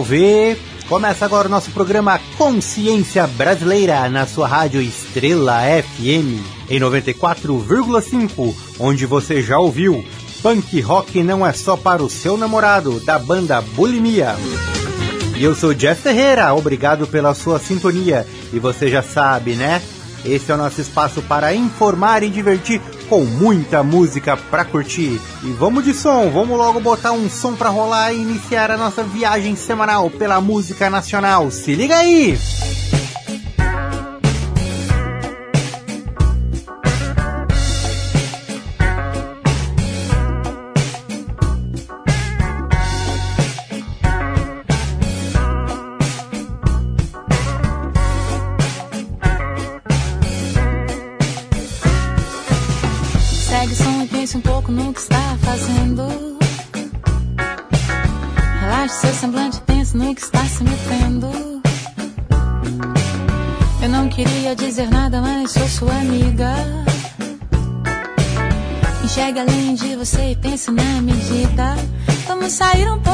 salve! Começa agora o nosso programa Consciência Brasileira na sua rádio Estrela FM em 94,5, onde você já ouviu Punk Rock não é só para o seu namorado, da banda Bulimia. E eu sou Jeff Ferreira, obrigado pela sua sintonia. E você já sabe, né? Esse é o nosso espaço para informar e divertir com muita música para curtir. E vamos de som, vamos logo botar um som para rolar e iniciar a nossa viagem semanal pela música nacional. Se liga aí! você e na medida. Vamos sair um pouco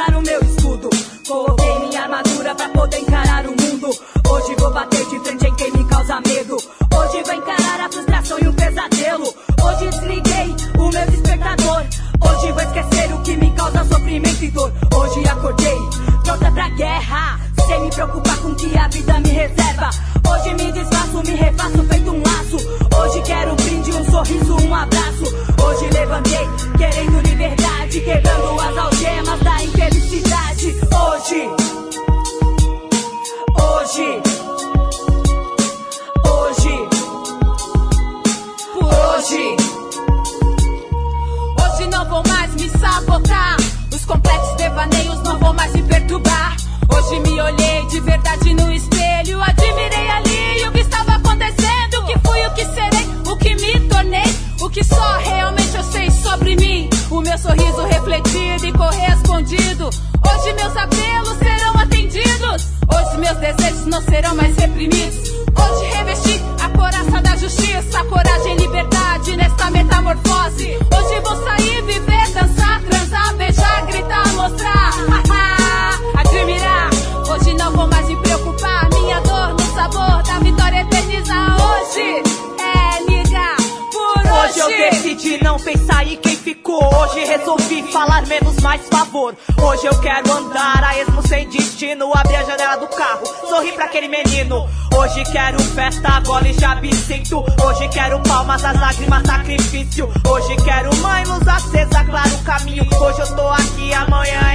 usar o meu escudo. Coloquei minha armadura pra poder encarar o mundo. Hoje vou bater de frente em quem me causa medo. Hoje vou encarar a frustração e o pesadelo. Hoje desliguei o meu despertador. Hoje vou esquecer o que me causa sofrimento e dor. Hoje acordei, pronta pra guerra. Sem me preocupar com o que a vida me reserva. Hoje me desfaço, me refaço feito um laço. Hoje quero um brinde, um sorriso, um abraço. Hoje levantei, querendo liberdade, quebrando Hoje, hoje, hoje, por hoje. Hoje não vou mais me sabotar. Os complexos devaneios não vão mais me perturbar. Hoje me olhei de verdade no espelho. Admirei ali o que estava acontecendo. O que fui, o que serei, o que me tornei. O que só realmente eu sei sobre mim. O meu sorriso refletido e correspondido. Hoje meus apelos serão atendidos. Hoje meus desejos não serão mais reprimidos. Hoje revesti a coraça da justiça, coragem e liberdade nesta metamorfose. Pensar em quem ficou. Hoje resolvi falar menos, mais favor. Hoje eu quero andar a esmo sem destino. Abrir a janela do carro, sorrir pra aquele menino. Hoje quero festa, bola e sinto. Hoje quero palmas, as lágrimas, sacrifício. Hoje quero mãe, luz acesa, claro o caminho. Hoje eu tô aqui, amanhã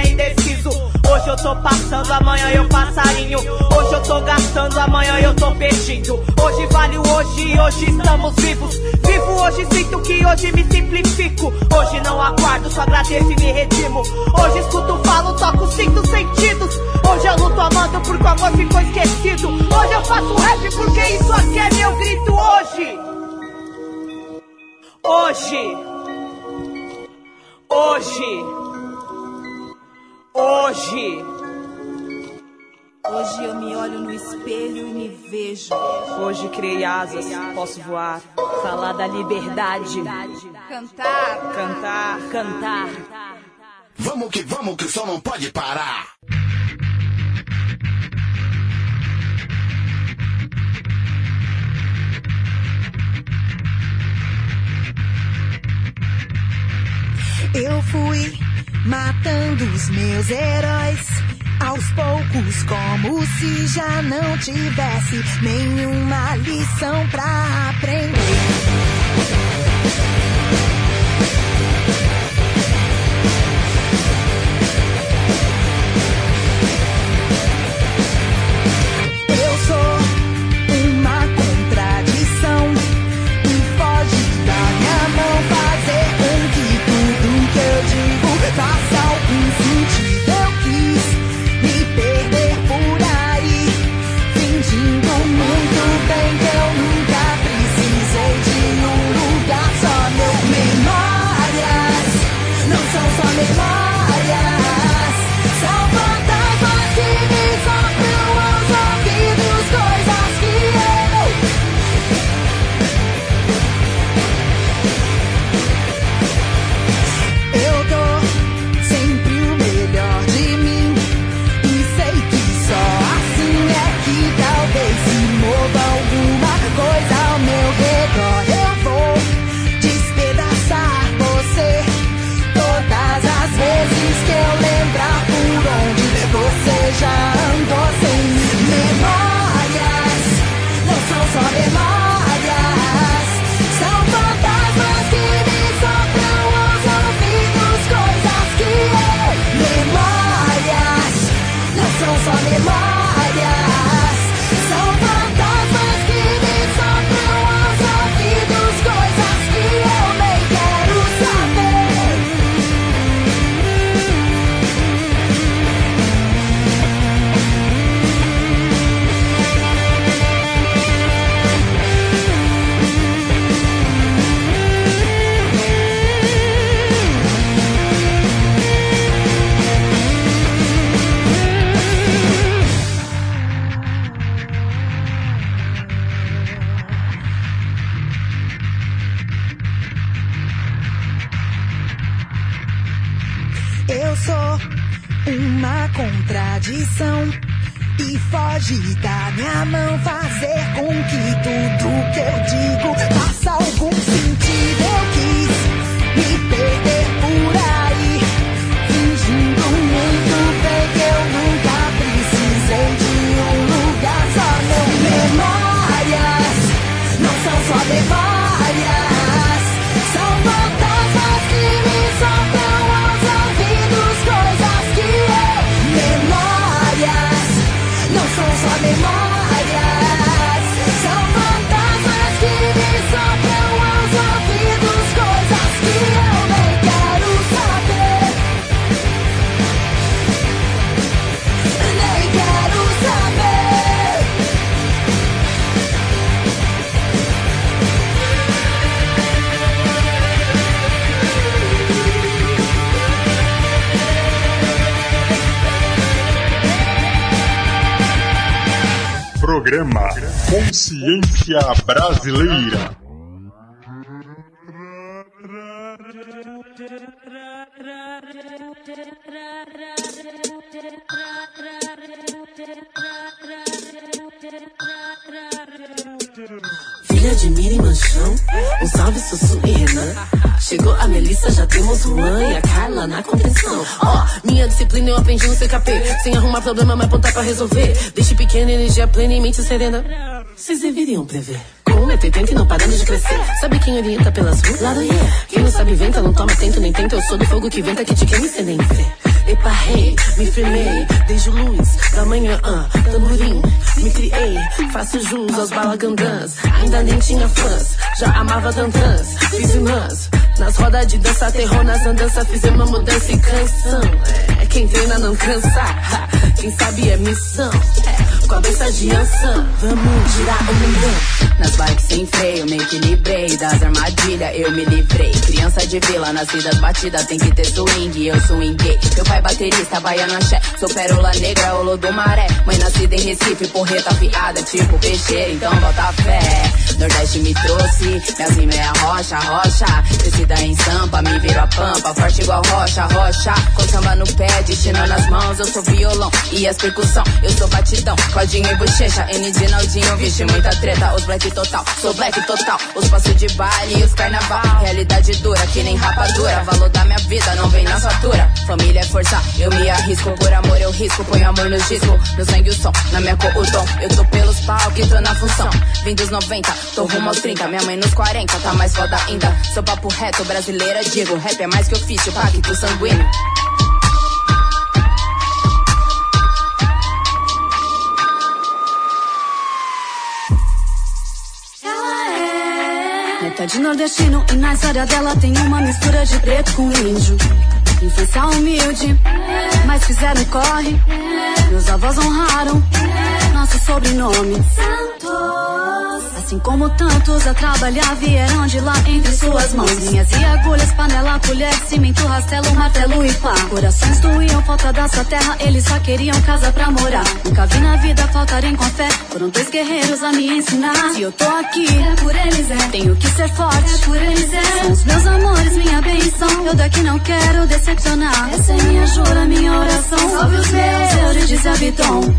eu tô passando, amanhã eu passarinho. Hoje eu tô gastando, amanhã eu tô pedindo. Hoje vale o hoje, hoje estamos vivos. Vivo hoje, sinto que hoje me simplifico. Hoje não aguardo, só agradeço e me redimo. Hoje escuto, falo, toco, sinto sentidos. Hoje eu luto amando porque o amor ficou esquecido. Hoje eu faço rap porque isso aqui é meu grito hoje. Hoje. Hoje. Hoje. Hoje eu me olho no espelho e me vejo. Hoje criei asas, posso voar. Falar da liberdade. Cantar. Cantar, cantar. Vamos que vamos, que o som não pode parar. Eu fui matando os meus heróis. Aos poucos, como se já não tivesse nenhuma lição pra aprender. Consciência Brasileira. Miri Manchão, um salve Sussu e Renan. Chegou a Melissa, já temos Juan e a Carla na contenção. Ó, minha disciplina eu aprendi no CKP. Sem arrumar problema, mas apontar pra resolver. Deixe pequena, energia plena e mente serena. Vocês deveriam prever. Com um metro e não parando de crescer. Sabe quem orienta pelas ruas? Lá do yeah. Quem não sabe inventa, não toma tento nem tenta. Eu sou do fogo que venta, que te queima e cê nem vê. Eparrei, me firmei, desde luz da manhã, ah, tamborim, me criei, faço jus aos balagandãs, ainda nem tinha fãs, já amava tantãs, fiz irmãs, nas rodas de dança, terror nas andanças, fizemos uma mudança e canção, é, quem treina não cansa, quem sabe é missão, é, cabeça de ançã, vamos girar o mundão. Nas bikes sem freio, me equilibrei. Das armadilhas eu me livrei. Criança de vila, nascida batida Tem que ter swing, eu swinguei. Meu pai baterista, baiano axé. Sou pérola negra, Olodomaré Mãe nascida em Recife, porreta afiada Tipo peixeira, então bota fé. Nordeste me trouxe, minha rima é a rocha, rocha. Crescida em sampa, me viro a pampa. Forte igual rocha, rocha. Com samba no pé, destino nas mãos Eu sou violão. E as percussão Eu sou batidão, Claudinho e bochecha N de Naldinho, vixe muita treta Os black total, sou black total. Os passos de baile e os carnaval. Realidade dura, que nem rapadura. Valor da minha vida, não vem na fatura. Família é força, eu me arrisco. Por amor eu risco, ponho amor no disco No sangue o som, na minha cor o tom. Eu tô pelos palcos, tô na função. Vim dos 90, tô rumo aos 30 Minha mãe nos 40, tá mais foda ainda. Sou papo reto, brasileira digo. Rap é mais que ofício, pacto sanguíneo Metade nordestino e na história dela tem uma mistura de preto com índio. Infância humilde, mas fizeram corre. Meus avós honraram nosso sobrenome. Assim como tantos a trabalhar vieram de lá entre suas mãos. Linhas e agulhas, panela, colher, cimento, rastelo, martelo e pá. Corações doíam, falta da sua terra, eles só queriam casa pra morar. Nunca vi na vida faltarem com fé, foram dois guerreiros a me ensinar. Se eu tô aqui, é por eles, é. Tenho que ser forte, é por eles, é. São os meus amores, minha benção. Eu daqui não quero decepcionar. Essa é minha jura, minha oração. Salve os meus, Euridice e Abiton.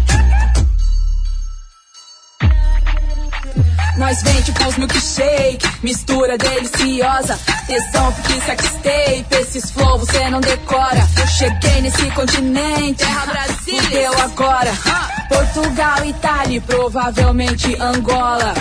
Nós vem tipo os milkshake, mistura deliciosa. Tesão, porque sextape, esses flow você não decora. Eu cheguei nesse continente, terra Brasília. Fudeu agora. Portugal, Itália e provavelmente Angola.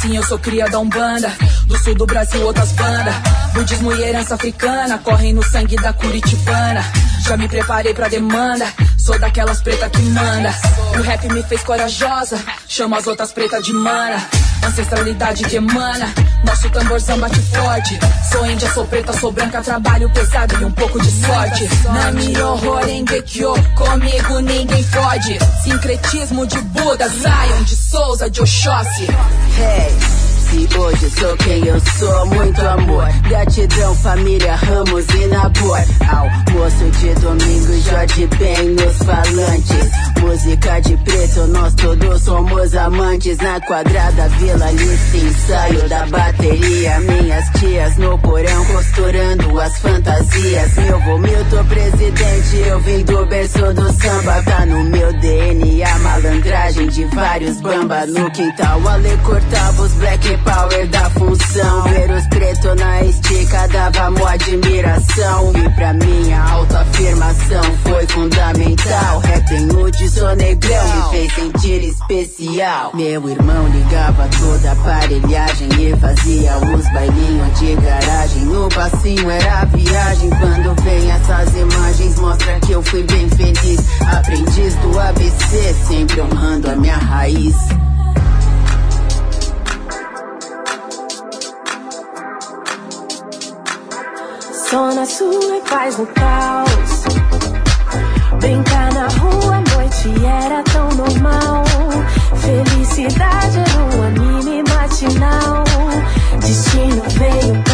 Sim, eu sou cria da Umbanda, do sul do Brasil outras bandas. Budismo e herança africana correm no sangue da Curitibana. Já me preparei pra demanda, sou daquelas pretas que manda. O rap me fez corajosa, chamo as outras pretas de mana. Ancestralidade que emana, nosso tamborzão bate forte. Sou índia, sou preta, sou branca, trabalho pesado e um pouco de sorte. Nami horror em Gekyo, comigo ninguém fode. Sincretismo de Buda, Zion, de Souza, de Oxóssi. Hey, hoje sou quem eu sou, muito amor. Gratidão, família, Ramos e Nabor. Almoço de domingo, Jorge bem nos falantes. Música de preto, nós todos somos amantes na quadrada Vila Lista, ensaio da bateria. Minhas tias no porão costurando as fantasias. Meu vô Milton presidente, eu vim do berço do samba. Tá no meu DNA, malandragem de vários bamba. No quintal, Ale cortava os black power da função. Ver os preto na estica dava mó admiração. E pra minha autoafirmação foi fundamental. Nude, sou negrão, me fez sentir especial. Meu irmão ligava toda a aparelhagem e fazia os bailinhos de garagem. No passinho era viagem. Quando vem essas imagens, mostra que eu fui bem feliz. Aprendiz do ABC, sempre honrando a minha raiz. Zona Sul é paz no caos. Brincar na rua à noite era tão normal. Felicidade era um anime matinal. Destino veio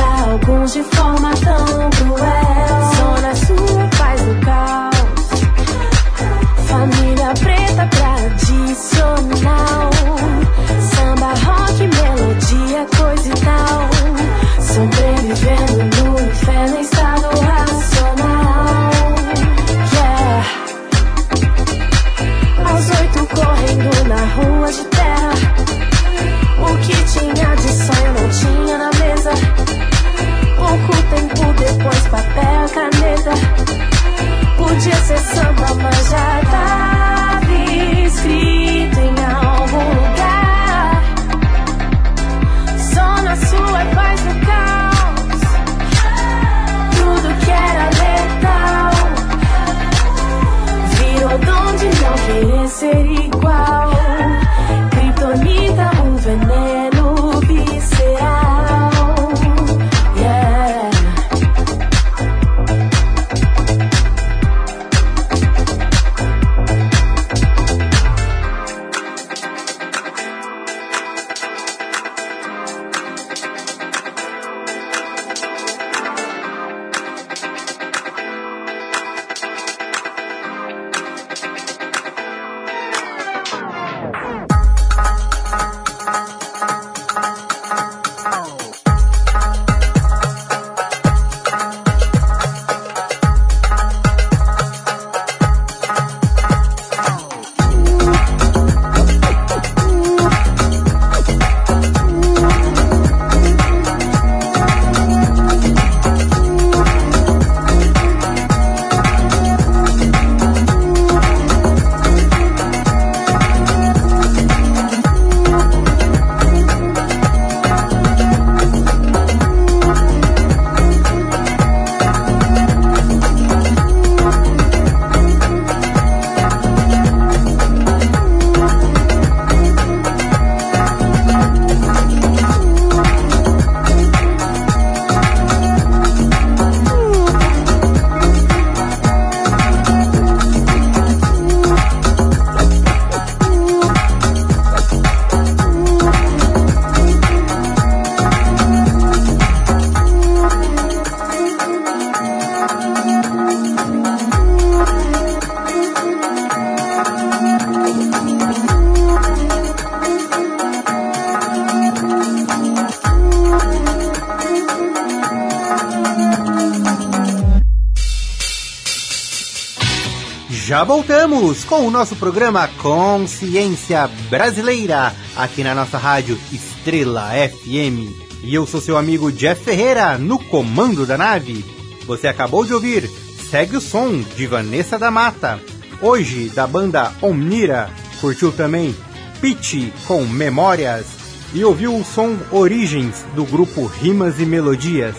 com o nosso programa Consciência Brasileira, aqui na nossa rádio Estrela FM. E eu sou seu amigo Jeff Ferreira, no comando da nave. Você acabou de ouvir Segue o Som, de Vanessa da Mata. Hoje, da banda Omnira, curtiu também Pitch com Memórias. E ouviu o som Origens, do grupo Rimas e Melodias.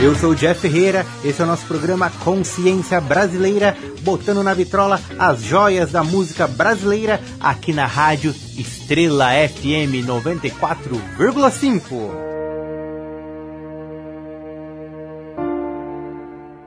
Eu sou o Jeff Ferreira, esse é o nosso programa Consciência Brasileira, botando na vitrola as joias da música brasileira aqui na rádio Estrela FM 94,5.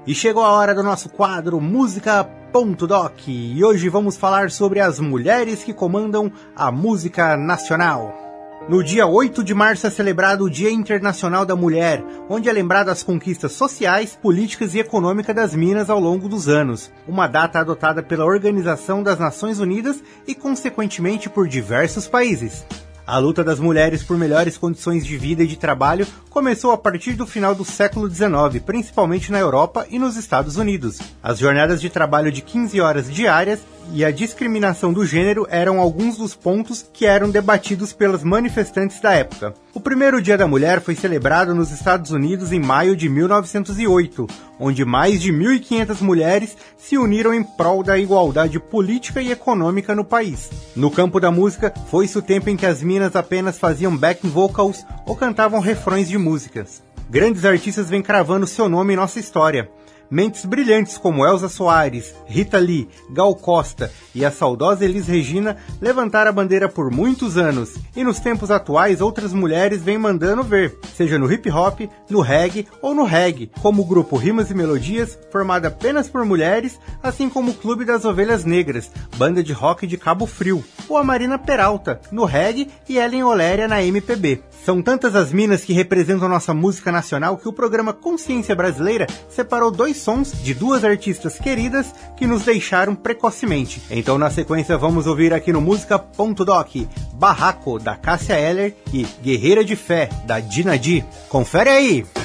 E chegou a hora do nosso quadro Música.doc e hoje vamos falar sobre as mulheres que comandam a música nacional. No dia 8 de março é celebrado o Dia Internacional da Mulher, onde é lembrado as conquistas sociais, políticas e econômicas das Minas ao longo dos anos. Uma data adotada pela Organização das Nações Unidas e, consequentemente, por diversos países. A luta das mulheres por melhores condições de vida e de trabalho começou a partir do final do século XIX, principalmente na Europa e nos Estados Unidos. As jornadas de trabalho de 15 horas diárias e a discriminação do gênero eram alguns dos pontos que eram debatidos pelas manifestantes da época. O primeiro Dia da Mulher foi celebrado nos Estados Unidos em maio de 1908, onde mais de 1.500 mulheres se uniram em prol da igualdade política e econômica no país. No campo da música, foi-se o tempo em que as minas apenas faziam backing vocals ou cantavam refrões de músicas. Grandes artistas vêm cravando seu nome em nossa história. Mentes brilhantes como Elza Soares, Rita Lee, Gal Costa e a saudosa Elis Regina levantaram a bandeira por muitos anos, e nos tempos atuais outras mulheres vêm mandando ver, seja no hip hop, no reggae ou no reggae, como o grupo Rimas e Melodias, formado apenas por mulheres, assim como o Clube das Ovelhas Negras, banda de rock de Cabo Frio, ou a Marina Peralta, no reggae e Ellen Oléria na MPB. São tantas as minas que representam nossa música nacional que o programa Consciência Brasileira separou dois sons de duas artistas queridas que nos deixaram precocemente. Então, na sequência, vamos ouvir aqui no Música.doc Barraco, da Cássia Eller e Guerreira de Fé, da Dina Di. Confere aí!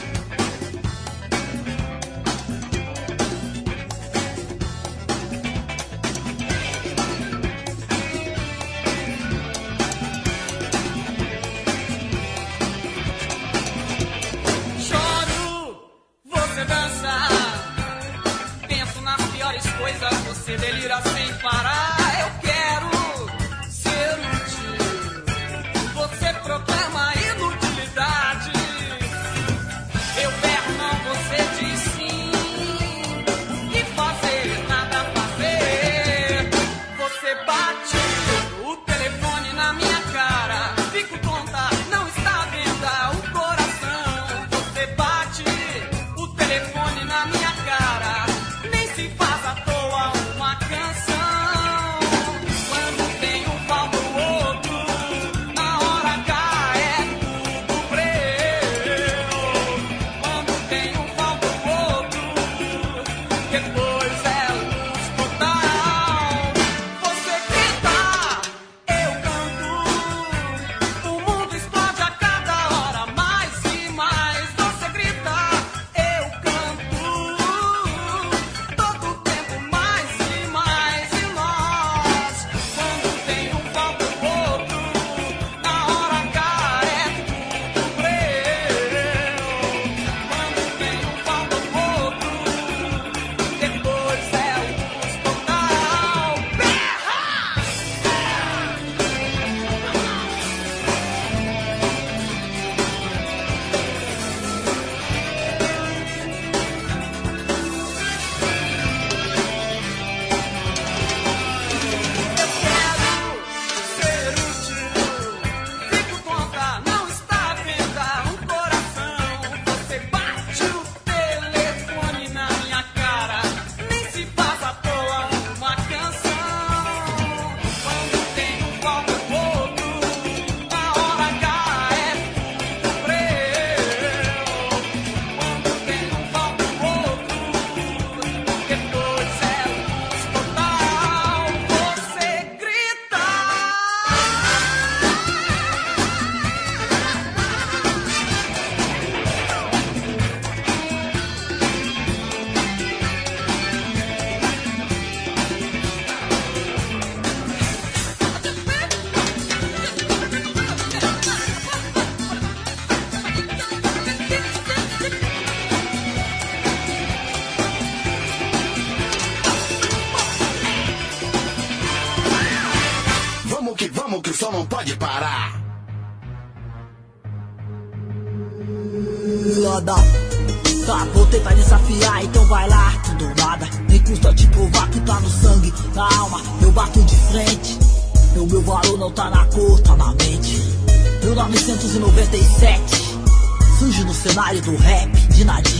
Do rap de Nadir.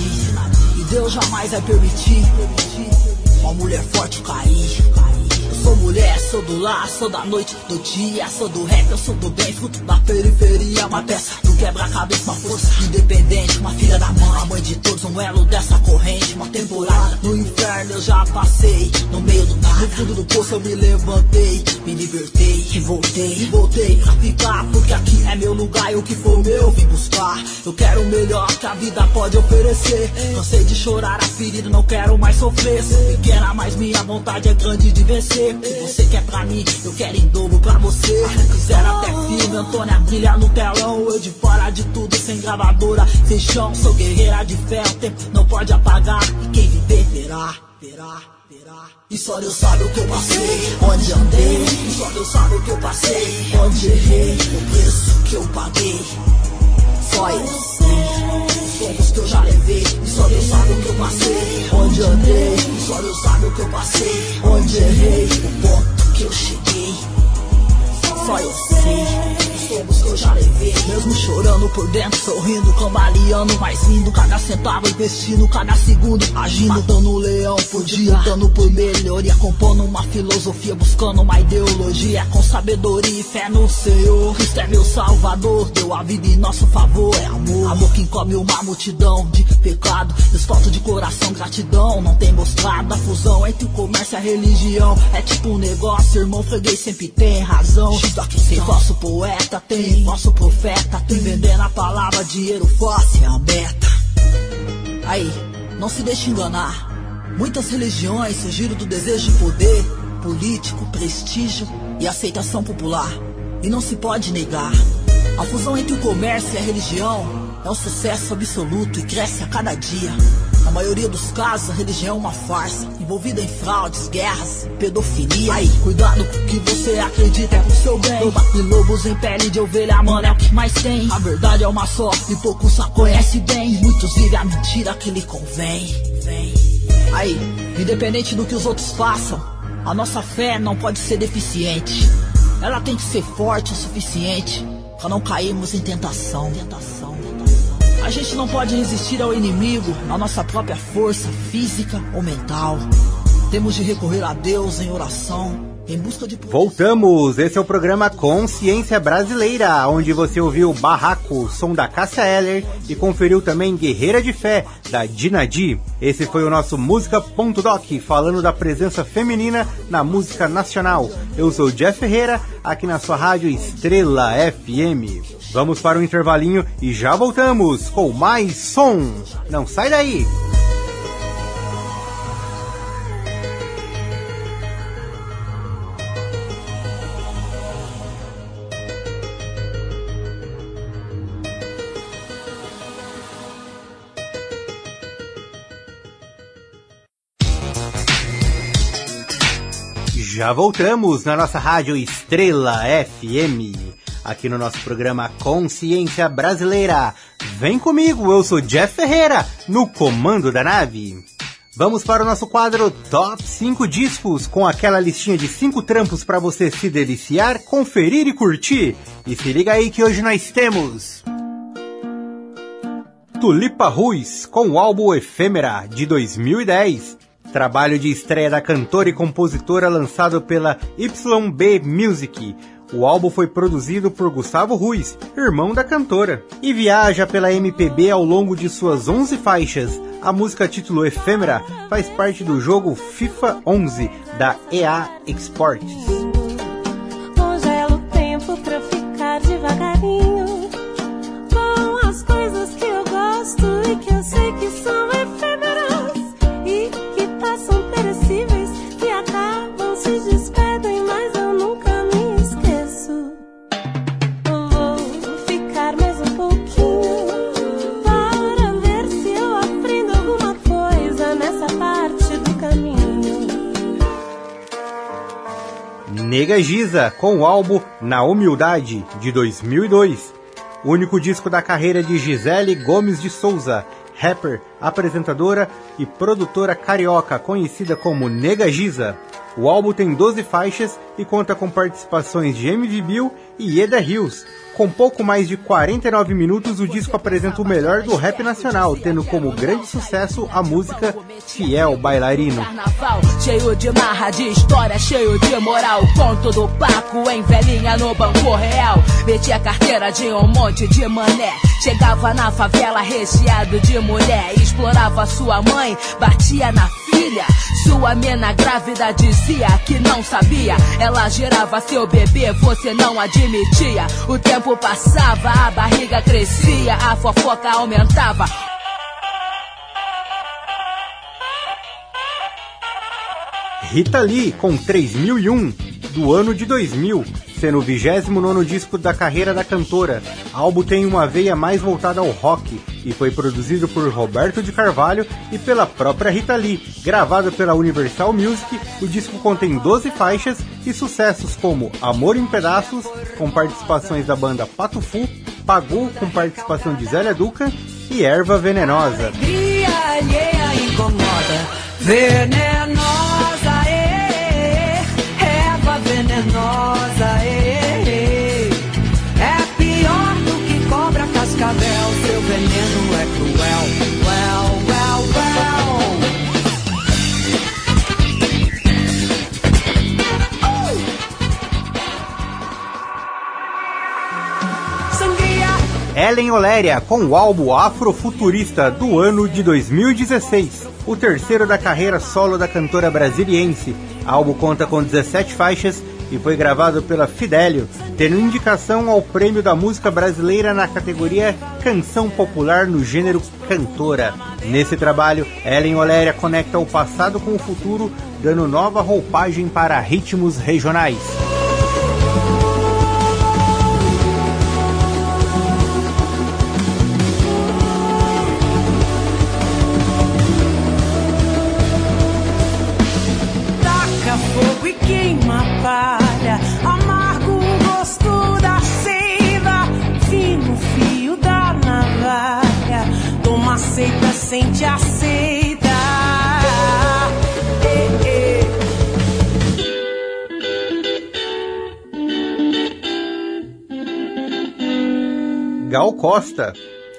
E Deus jamais vai permitir sou do lar, sou da noite, do dia, sou do rap, eu sou do bem, fruto da periferia, uma peça do quebra-cabeça, uma força independente, uma filha da mãe, a mãe de todos, um elo dessa corrente, uma temporada no inferno eu já passei, no meio do nada, no fundo do poço eu me levantei, me libertei, e voltei, e voltei pra ficar, porque aqui é meu lugar e o que for meu vim buscar, eu quero o melhor que a vida pode oferecer, cansei de chorar a ferida, não quero mais sofrer, sou pequena, mas minha vontade é grande de vencer, você quer pra mim, eu quero em dobro pra você, quiser até filme, Antônia brilha no telão, eu de fora de tudo, sem gravadora, sem chão, sou guerreira de fé, o tempo não pode apagar, e quem viver verá. verá. E só Deus sabe o que eu passei, onde andei. E só Deus sabe o que eu passei, onde errei. O preço que eu paguei. Só eu os tombos que eu já levei. E só Deus sabe o que eu passei, onde andei. E só Deus sabe o que eu passei, onde errei. O ponto que eu cheguei. Só eu sei tombos que eu já levei. Mesmo chorando por dentro, sorrindo, cambaleando, mas indo. Cada centavo investindo, cada segundo agindo. Matando um leão por dia, lutando por melhoria. Compondo uma filosofia, buscando uma ideologia. Com sabedoria e fé no Senhor. Cristo é meu salvador, deu a vida em nosso favor. É amor, amor que encobre uma multidão de pecado. Desfoto de coração, gratidão. Não tem mostrado a fusão entre o comércio e a religião. É tipo um negócio, irmão, freguês sempre tem razão. Tem falso poeta, tem falso profeta. Tem vendendo a palavra, dinheiro fácil é a meta. Aí, não se deixe enganar. Muitas religiões surgiram do desejo de poder, político, prestígio e aceitação popular. E não se pode negar. A fusão entre o comércio e a religião é um sucesso absoluto e cresce a cada dia. Na maioria dos casos, a religião é uma farsa, envolvida em fraudes, guerras, pedofilia. Aí, cuidado com o que você acredita é pro seu bem. Loba e lobos em pele de ovelha, mano, é o que mais tem. A verdade é uma só e poucos só conhecem bem. Muitos vivem a mentira que lhe convém. Vem. Aí, independente do que os outros façam, a nossa fé não pode ser deficiente. Ela tem que ser forte o suficiente para não cairmos em tentação. tentação. A gente não pode resistir ao inimigo na nossa própria força física ou mental. Temos de recorrer a Deus em oração. Voltamos! Esse é o programa Consciência Brasileira, onde você ouviu Barraco, som da Cássia Eller e conferiu também Guerreira de Fé, da Dinadi. Esse foi o nosso Música.doc, falando da presença feminina na música nacional. Eu sou Jeff Ferreira, aqui na sua rádio Estrela FM. Vamos para o intervalinho e já voltamos com mais som. Não sai daí! Já voltamos na nossa rádio Estrela FM, aqui no nosso programa Consciência Brasileira. Vem comigo, eu sou Jeff Ferreira, no comando da nave. Vamos para o nosso quadro Top 5 Discos, com aquela listinha de 5 trampos para você se deliciar, conferir e curtir. E se liga aí que hoje nós temos... Tulipa Ruiz, com o álbum Efêmera, de 2010. Trabalho de estreia da cantora e compositora lançado pela YB Music. O álbum foi produzido por Gustavo Ruiz, irmão da cantora, e viaja pela MPB ao longo de suas 11 faixas. A música título Efêmera faz parte do jogo FIFA 11 da EA Sports. Nega Giza, com o álbum Na Humildade, de 2002. Único disco da carreira de Gisele Gomes de Souza, rapper, apresentadora e produtora carioca, conhecida como Nega Giza. O álbum tem 12 faixas e conta com participações de MV Bill e Eda Hills. Com pouco mais de 49 minutos, o disco apresenta o melhor do rap nacional, tendo como grande sucesso a música Fiel Bailarino. Carnaval, cheio de marra, de história, cheio de moral. Conto do Paco em velhinha no Banco Real. Meti a carteira de um monte de mané. Chegava na favela recheado de mulher. Explorava sua mãe, batia na filha. Sua mena grávida dizia que não sabia. Ela gerava seu bebê, você não admitia. O tempo passava, a barriga crescia, a fofoca aumentava. Rita Lee com 3001 do ano de 2000, sendo o 29 disco da carreira da cantora. O álbum tem uma veia mais voltada ao rock e foi produzido por Roberto de Carvalho e pela própria Rita Lee. Gravado pela Universal Music, o disco contém 12 faixas e sucessos como Amor em Pedaços, com participações da banda Pato Fu, Pagou com participação de Zélia Duca e Erva Venenosa. Venenosa, ê, é pior do que cobra cascavel, seu veneno é cruel. Sangria Ellen Oléria com o álbum Afrofuturista do ano de 2016, o terceiro da carreira solo da cantora brasiliense. O álbum conta com 17 faixas e foi gravado pela Fidelio, tendo indicação ao Prêmio da Música Brasileira na categoria Canção Popular no gênero Cantora. Nesse trabalho, Ellen Oléria conecta o passado com o futuro, dando nova roupagem para ritmos regionais. Aceita, sente aceita. Eh, eh. Gal Costa,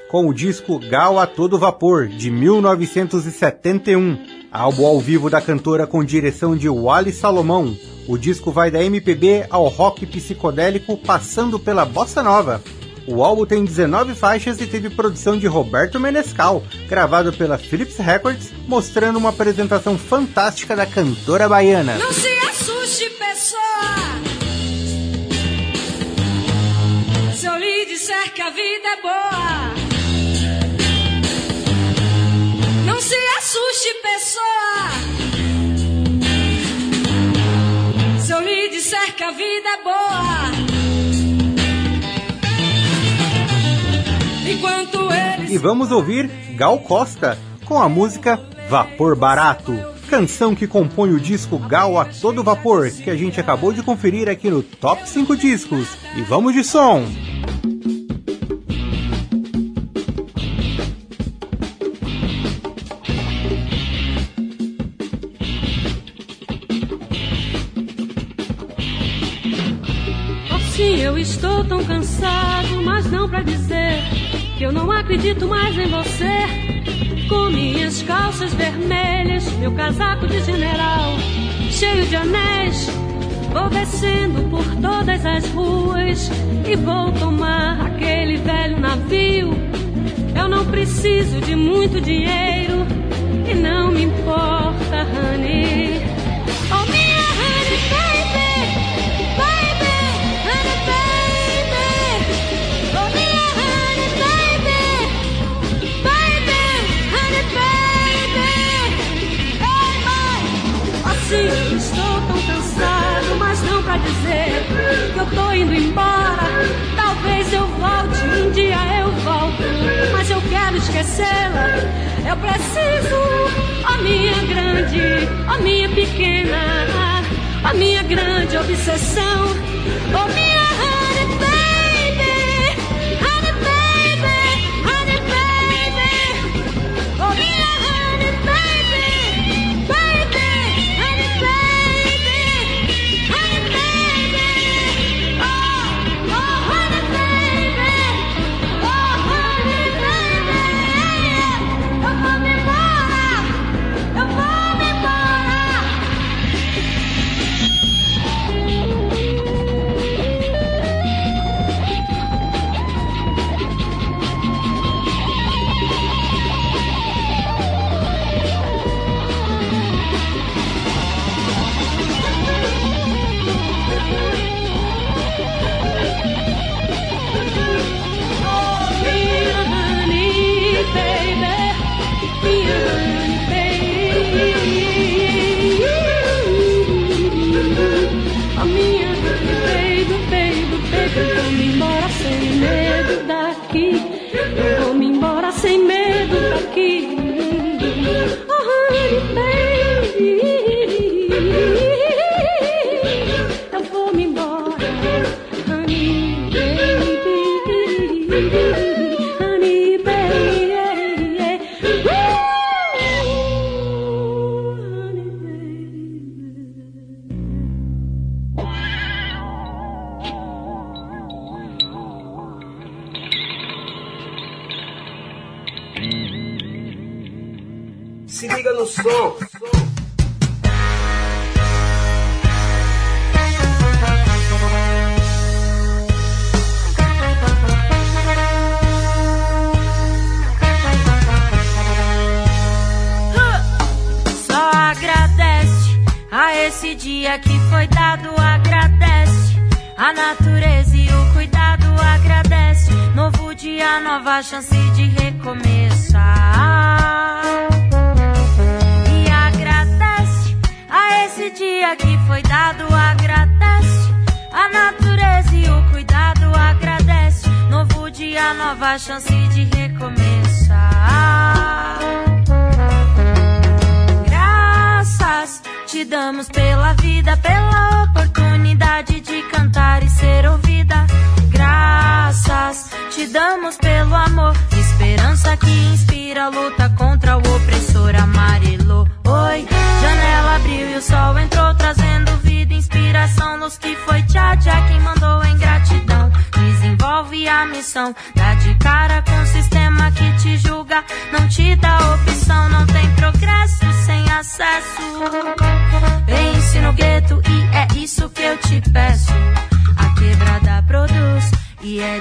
com o disco Gal a Todo Vapor, de 1971, álbum ao vivo da cantora com direção de Wally Salomão. O disco vai da MPB ao rock psicodélico, passando pela bossa nova. O álbum tem 19 faixas e teve produção de Roberto Menescal, gravado pela Philips Records, mostrando uma apresentação fantástica da cantora baiana. Não se assuste, pessoa. Se eu lhe disser que a vida é boa. Não se assuste, pessoa. Se eu lhe disser que a vida é boa. E vamos ouvir Gal Costa com a música Vapor Barato, canção que compõe o disco Gal a Todo Vapor, que a gente acabou de conferir aqui no Top 5 Discos. E vamos de som! Sim, eu estou tão cansado, mas não pra dizer que eu não acredito mais em você. Com minhas calças vermelhas, meu casaco de general, cheio de anéis, vou descendo por todas as ruas e vou tomar aquele velho navio. Eu não preciso de muito dinheiro e não esquecê-la. Eu preciso, ó minha grande, ó minha pequena, ó minha grande obsessão, minha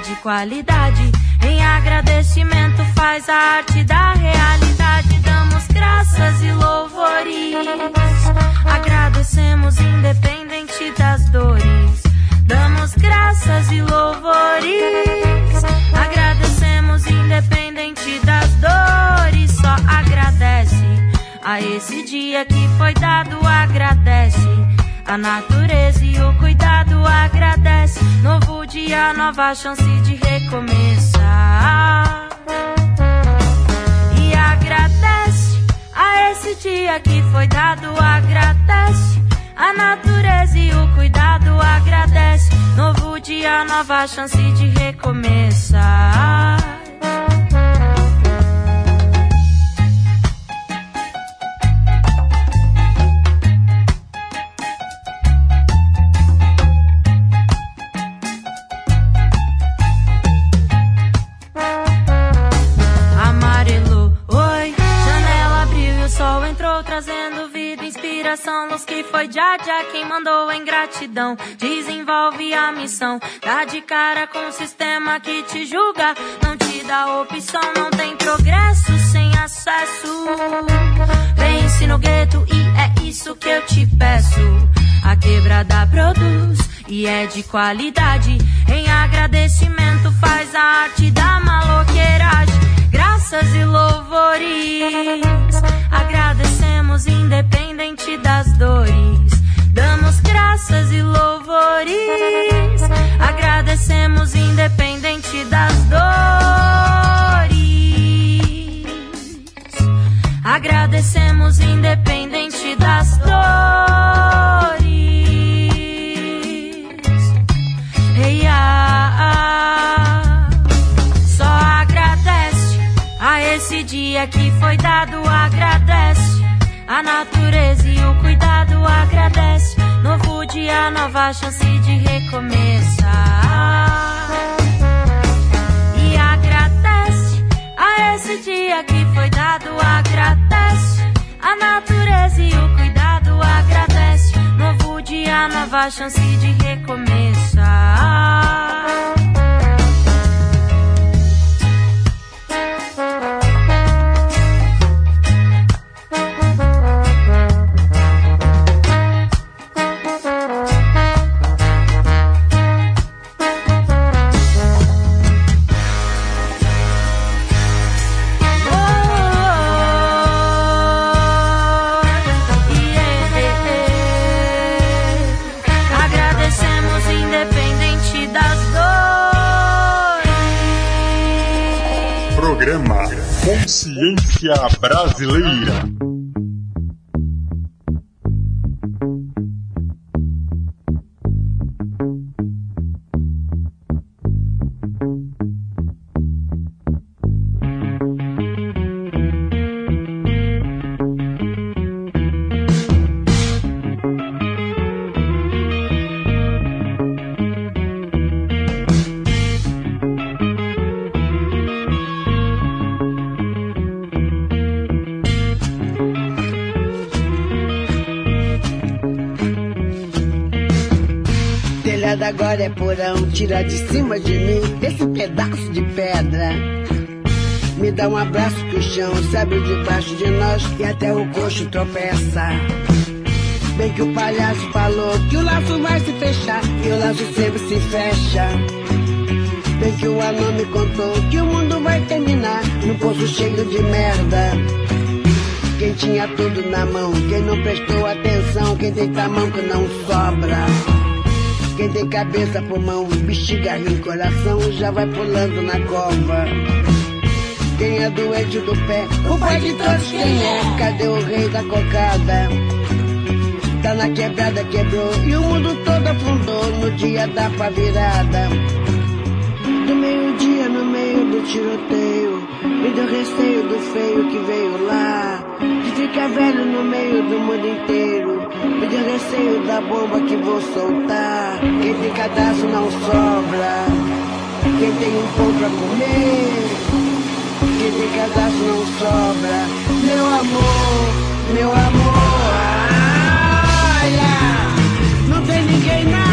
de qualidade. Em agradecimento faz a arte da realidade. Damos graças e louvores. Agradecemos independente das dores. Damos graças e louvores. Agradecemos independente das dores. Só agradece a esse dia que foi dado. Agradece a natureza e o cuidado. Agradece. Novo dia, nova chance de recomeçar. E agradece a esse dia que foi dado. Agradece a natureza e o cuidado. Agradece. Novo dia, nova chance de recomeçar. Inspiração, luz que foi já já quem mandou em gratidão. Desenvolve a missão, dá de cara com o sistema que te julga, não te dá opção, não tem progresso sem acesso. Vence no gueto e é isso que eu te peço. A quebrada produz e é de qualidade. Em agradecimento faz a arte da maloqueiragem. Graças e louvores. Agradecemos independente das dores. Damos graças e louvores. Agora é porão, tira de cima de mim esse pedaço de pedra. Me dá um abraço que o chão se abre debaixo de nós e até o coxo tropeça. Bem que o palhaço falou que o laço vai se fechar e o laço sempre se fecha. Bem que o anão me contou que o mundo vai terminar num poço cheio de merda. Quem tinha tudo na mão, quem não prestou atenção, quem tem que não sobra. Quem tem cabeça, pulmão, bexiga, rim, coração, já vai pulando na cova. Quem é doente do pé, o pai de todos quem é? Cadê o rei da cocada? Tá na quebrada, quebrou e o mundo todo afundou no dia da pá virada. Do meio-dia no meio do tiroteio, me deu receio do feio que veio lá. De ficar velho no meio do mundo inteiro, me deu receio da bomba que vou soltar. Quem tem cadastro não sobra, quem tem um pão pra comer. Quem tem cadastro não sobra, meu amor, meu amor. Não tem ninguém na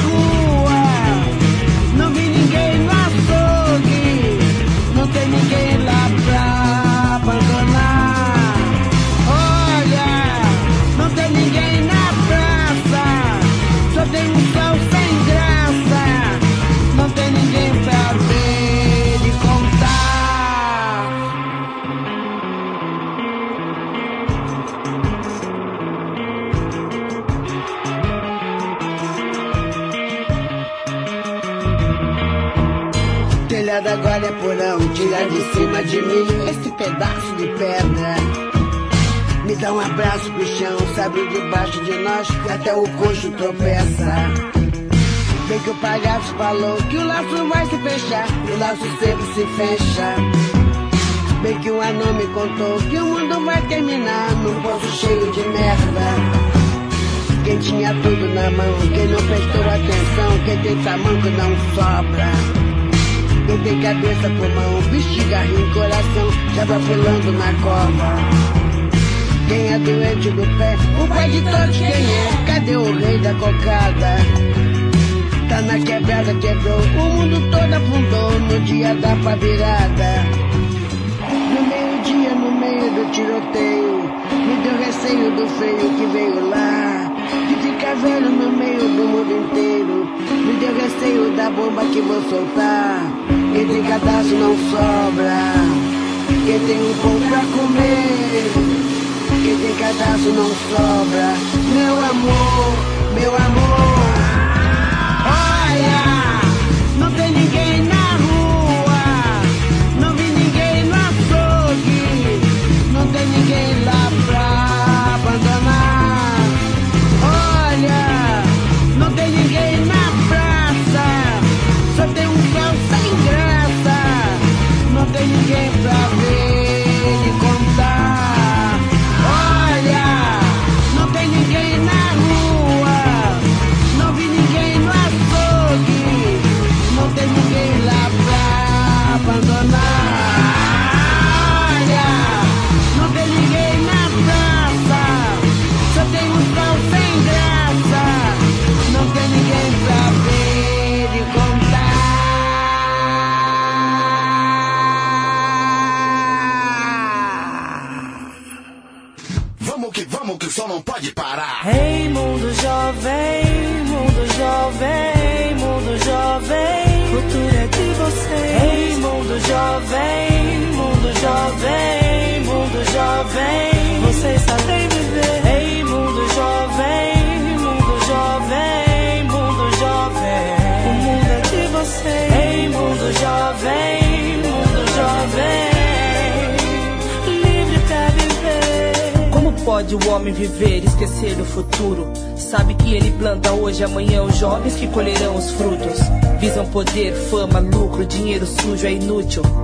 Telhado agora é porão, tira de cima de mim esse pedaço de pedra. Me dá um abraço pro chão, sabe debaixo de nós, até o coxo tropeça. Bem que o palhaço falou que o laço vai se fechar, o laço sempre se fecha. Bem que o anão me contou que o mundo vai terminar num poço cheio de merda. Quem tinha tudo na mão, quem não prestou atenção, quem tem tamanho não sobra. Quem tem cabeça, pulmão, bexiga, rim, coração, já vai pulando na cova. Quem é doente do pé, o pai de todos quem é? Cadê o rei da cocada? Tá na quebrada, quebrou, o mundo todo afundou no dia da pá virada. No meio-dia, no meio do tiroteio, me deu receio do feio que veio lá. De ficar velho no meio do mundo inteiro, me deu receio da bomba que vou soltar. Quem tem cadastro não sobra, quem tem um pão pra comer. Quem tem cadastro não sobra, meu amor, meu amor. Olha,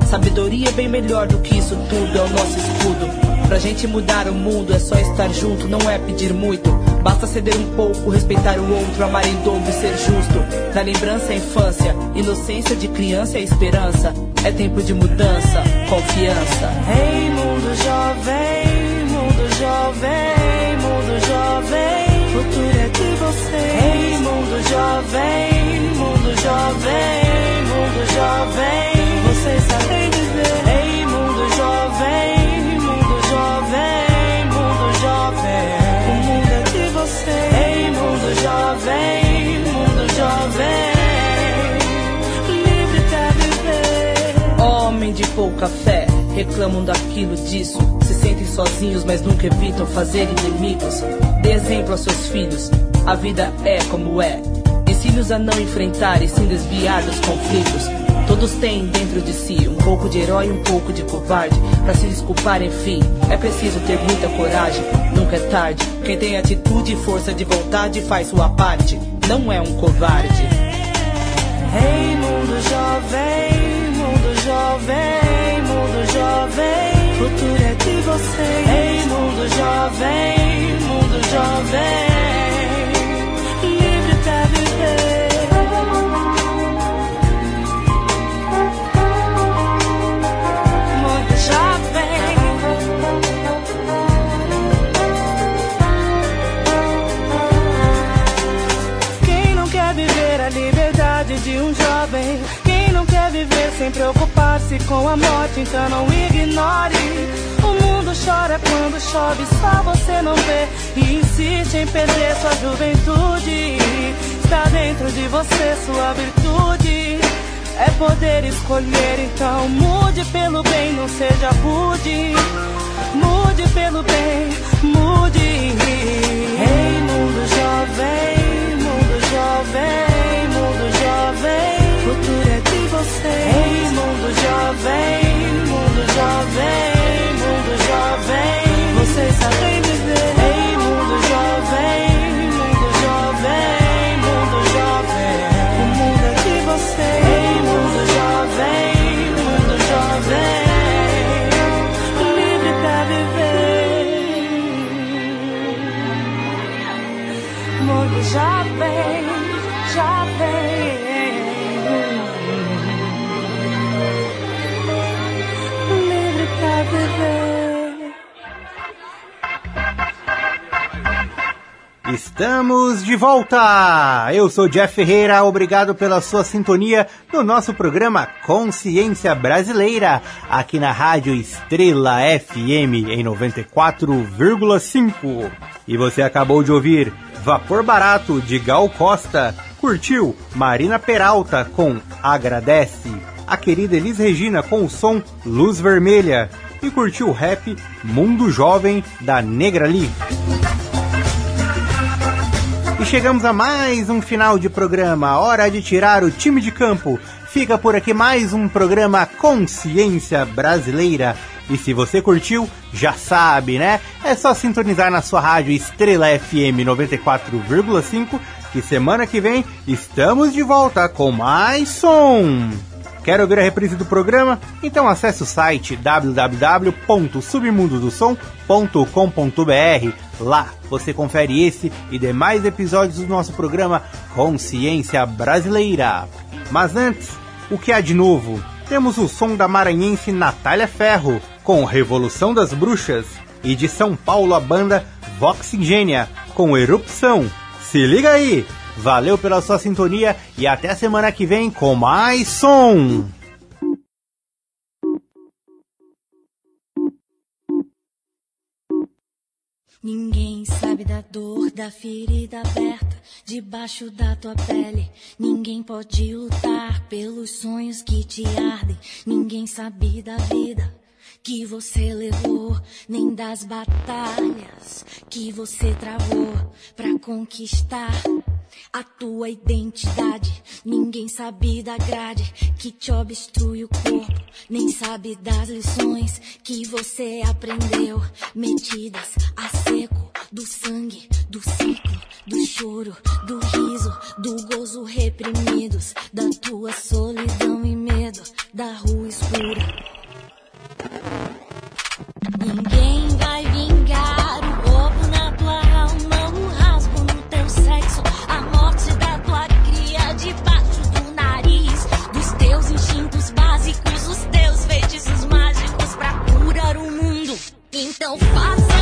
Sabedoria é bem melhor do que isso tudo, é o nosso escudo. Pra gente mudar o mundo é só estar junto, não é pedir muito. Basta ceder um pouco, respeitar o outro, amar em dobro e ser justo. Na lembrança é infância, inocência de criança é esperança. É tempo de mudança, confiança. Ei, mundo jovem, mundo jovem, mundo jovem, futuro é de você. Ei, mundo jovem, mundo pouca fé, reclamam daquilo, disso. Se sentem sozinhos, mas nunca evitam fazer inimigos. Dê exemplo aos seus filhos, a vida é como é. Ensine-os a não enfrentar e sim desviar dos conflitos. Todos têm dentro de si um pouco de herói e um pouco de covarde. Pra se desculpar, enfim, é preciso ter muita coragem. Nunca é tarde. Quem tem atitude e força de vontade faz sua parte. Não é um covarde. Ei, mundo jovem, mundo jovem, mundo jovem. Futuro é de vocês. Ei, mundo jovem, mundo jovem. Livre pra viver. Mundo jovem. Sem preocupar-se com a morte? Então não ignore. O mundo chora quando chove, só você não vê. E insiste em perder sua juventude. Está dentro de você sua virtude. É poder escolher, então mude pelo bem, não seja rude. Mude pelo bem, mude. Ei, mundo jovem, mundo jovem, mundo jovem. Futuro. Ei, mundo jovem, mundo jovem, mundo jovem. Vocês sabem viver. De volta! Eu sou Jeff Ferreira, obrigado pela sua sintonia no nosso programa Consciência Brasileira, aqui na Rádio Estrela FM em 94,5. E você acabou de ouvir Vapor Barato de Gal Costa, curtiu Marina Peralta com Agradece, a querida Elis Regina com o som Luz Vermelha e curtiu o rap Mundo Jovem da Negra Lee. E chegamos a mais um final de programa. Hora de tirar o time de campo. Fica por aqui mais um programa Consciência Brasileira. E se você curtiu, já sabe, né? É só sintonizar na sua rádio Estrela FM 94,5 que semana que vem estamos de volta com mais som. Quer ouvir a reprise do programa? Então acesse o site www.submundodosom.com.br. Lá você confere esse e demais episódios do nosso programa Consciência Brasileira. Mas antes, o que há de novo? Temos o som da maranhense Natália Ferro com Revolução das Bruxas e de São Paulo a banda Vox Ingênia com Erupção. Se liga aí! Valeu pela sua sintonia e até semana que vem com mais som! Ninguém sabe da dor da ferida aberta debaixo da tua pele. Ninguém pode lutar pelos sonhos que te ardem. Ninguém sabe da vida que você levou, nem das batalhas que você travou pra conquistar a tua identidade. Ninguém sabe da grade que te obstrui o corpo, nem sabe das lições que você aprendeu, metidas a seco do sangue, do ciclo, do choro, do riso, do gozo reprimidos, da tua solidão e medo, da rua escura. Então faça-se,